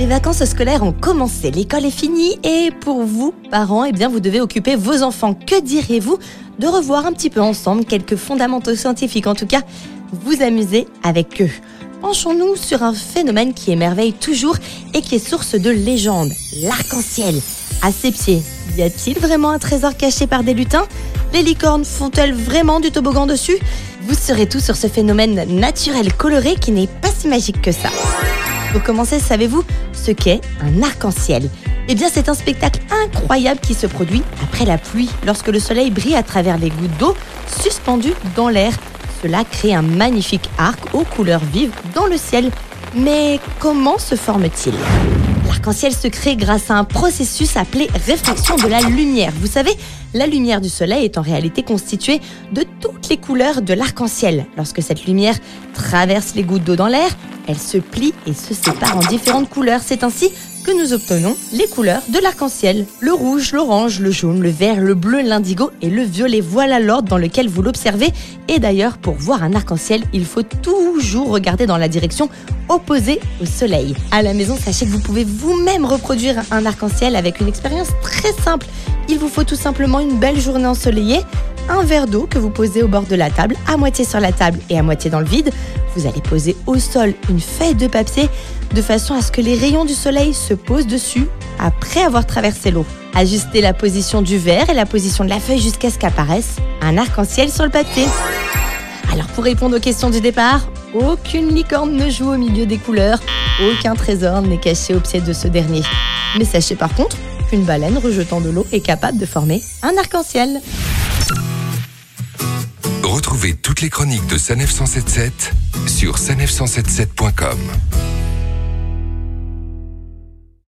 Les vacances scolaires ont commencé, l'école est finie et pour vous, parents, eh bien vous devez occuper vos enfants. Que diriez-vous de revoir un petit peu ensemble quelques fondamentaux scientifiques, en tout cas, vous amuser avec eux. Penchons-nous sur un phénomène qui émerveille toujours et qui est source de légende, l'arc-en-ciel. À ses pieds, y a-t-il vraiment un trésor caché par des lutins? Les licornes font-elles vraiment du toboggan dessus? Vous saurez tout sur ce phénomène naturel coloré qui n'est pas si magique que ça. Pour commencer, savez-vous ce qu'est un arc-en-ciel? Eh bien, c'est un spectacle incroyable qui se produit après la pluie, lorsque le soleil brille à travers les gouttes d'eau suspendues dans l'air. Cela crée un magnifique arc aux couleurs vives dans le ciel. Mais comment se forme-t-il? L'arc-en-ciel se crée grâce à un processus appelé réfraction de la lumière. Vous savez, la lumière du soleil est en réalité constituée de toutes les couleurs de l'arc-en-ciel. Lorsque cette lumière traverse les gouttes d'eau dans l'air, elle se plie et se sépare en différentes couleurs. C'est ainsi que nous obtenons les couleurs de l'arc-en-ciel. Le rouge, l'orange, le jaune, le vert, le bleu, l'indigo et le violet. Voilà l'ordre dans lequel vous l'observez. Et d'ailleurs, pour voir un arc-en-ciel, il faut toujours regarder dans la direction opposée au soleil. À la maison, sachez que vous pouvez vous-même reproduire un arc-en-ciel avec une expérience très simple. Il vous faut tout simplement une belle journée ensoleillée, un verre d'eau que vous posez au bord de la table, à moitié sur la table et à moitié dans le vide. Vous allez poser au sol une feuille de papier de façon à ce que les rayons du soleil se posent dessus après avoir traversé l'eau. Ajustez la position du verre et la position de la feuille jusqu'à ce qu'apparaisse un arc-en-ciel sur le papier. Alors pour répondre aux questions du départ, aucune licorne ne joue au milieu des couleurs, aucun trésor n'est caché au pied de ce dernier. Mais sachez par contre qu'une baleine rejetant de l'eau est capable de former un arc-en-ciel. Retrouvez toutes les chroniques de Sanef 177 sur sanef177.com.